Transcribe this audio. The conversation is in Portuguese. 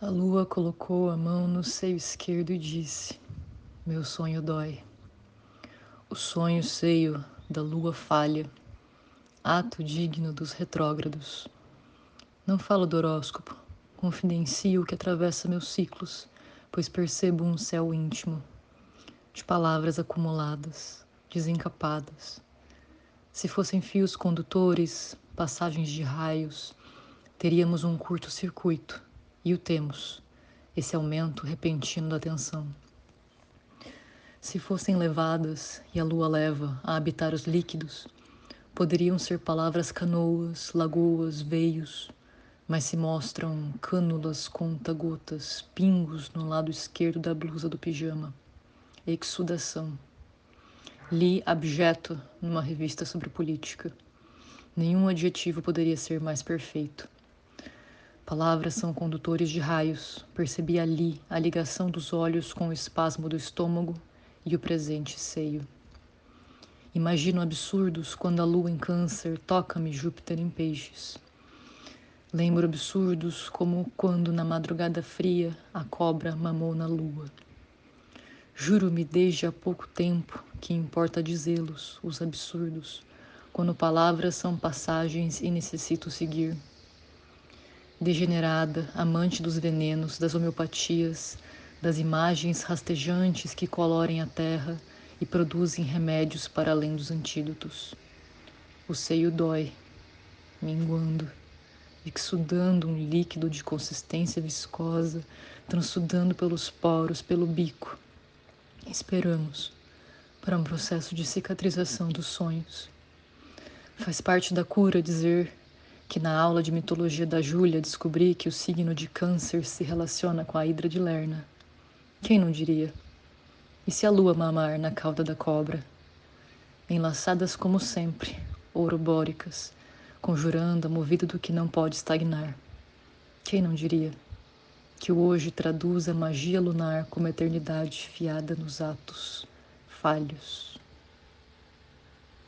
A lua colocou a mão no seio esquerdo e disse: Meu sonho dói. O sonho seio da lua falha, ato digno dos retrógrados. Não falo do horóscopo, confidencio o que atravessa meus ciclos, pois percebo um céu íntimo, de palavras acumuladas, desencapadas. Se fossem fios condutores, passagens de raios, teríamos um curto-circuito e o temos, esse aumento repentino da tensão. Se fossem levadas, e a lua leva, a habitar os líquidos, poderiam ser palavras canoas, lagoas, veios, mas se mostram cânulas conta-gotas, pingos no lado esquerdo da blusa do pijama. Exudação. Li abjeto numa revista sobre política. Nenhum adjetivo poderia ser mais perfeito. Palavras são condutores de raios. Percebi ali a ligação dos olhos com o espasmo do estômago e o presente seio. Imagino absurdos quando a lua em câncer toca-me Júpiter em peixes. Lembro absurdos como quando na madrugada fria a cobra mamou na lua. Juro-me desde há pouco tempo que importa dizê-los, os absurdos, quando palavras são passagens e necessito seguir degenerada, amante dos venenos, das homeopatias, das imagens rastejantes que colorem a terra e produzem remédios para além dos antídotos. O seio dói, minguando, exudando um líquido de consistência viscosa, transudando pelos poros, pelo bico. Esperamos para um processo de cicatrização dos sonhos. Faz parte da cura dizer que na aula de mitologia da Júlia descobri que o signo de Câncer se relaciona com a hidra de Lerna. Quem não diria? E se a lua mamar na cauda da cobra? Enlaçadas como sempre, ourobóricas, conjurando a movida do que não pode estagnar. Quem não diria? Que o hoje traduz a magia lunar como eternidade fiada nos atos falhos.